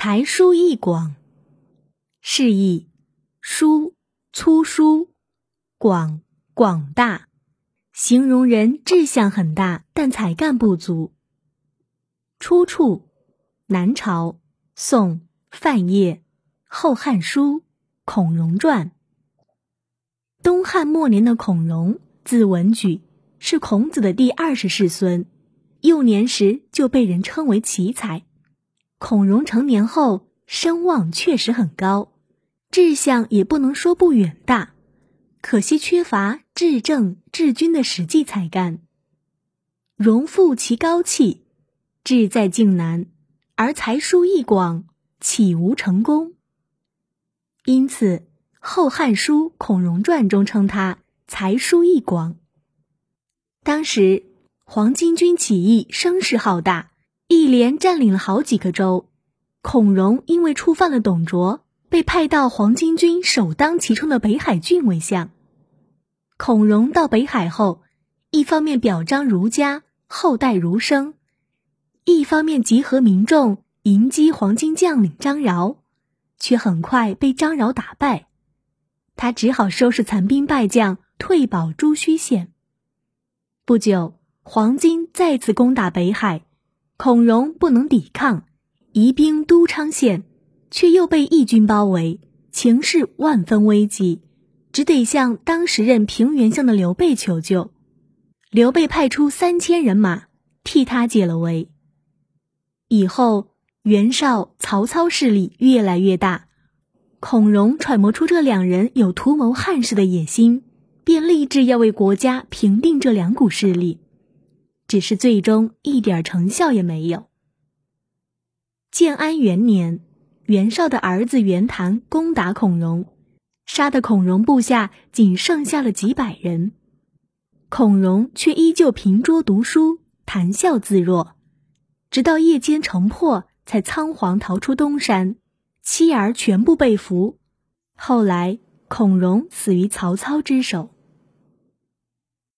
才疏意广，示意疏粗疏，广广大，形容人志向很大，但才干不足。出处：南朝宋范晔《后汉书·孔融传》。东汉末年的孔融，字文举，是孔子的第二十世孙。幼年时就被人称为奇才。孔融成年后，声望确实很高，志向也不能说不远大，可惜缺乏治政治军的实际才干。融负其高气，志在竟难，而才疏意广，岂无成功？因此，《后汉书·孔融传》中称他才疏意广。当时。黄巾军起义声势浩大，一连占领了好几个州。孔融因为触犯了董卓，被派到黄巾军首当其冲的北海郡为相。孔融到北海后，一方面表彰儒家，后代儒生；一方面集合民众迎击黄巾将领张饶，却很快被张饶打败。他只好收拾残兵败将，退保朱须县。不久。黄巾再次攻打北海，孔融不能抵抗，移兵都昌县，却又被义军包围，情势万分危急，只得向当时任平原相的刘备求救。刘备派出三千人马替他解了围。以后袁绍、曹操势力越来越大，孔融揣摩出这两人有图谋汉室的野心，便立志要为国家平定这两股势力。只是最终一点成效也没有。建安元年，袁绍的儿子袁谭攻打孔融，杀的孔融部下仅剩下了几百人，孔融却依旧凭桌读书，谈笑自若，直到夜间城破，才仓皇逃出东山，妻儿全部被俘。后来，孔融死于曹操之手。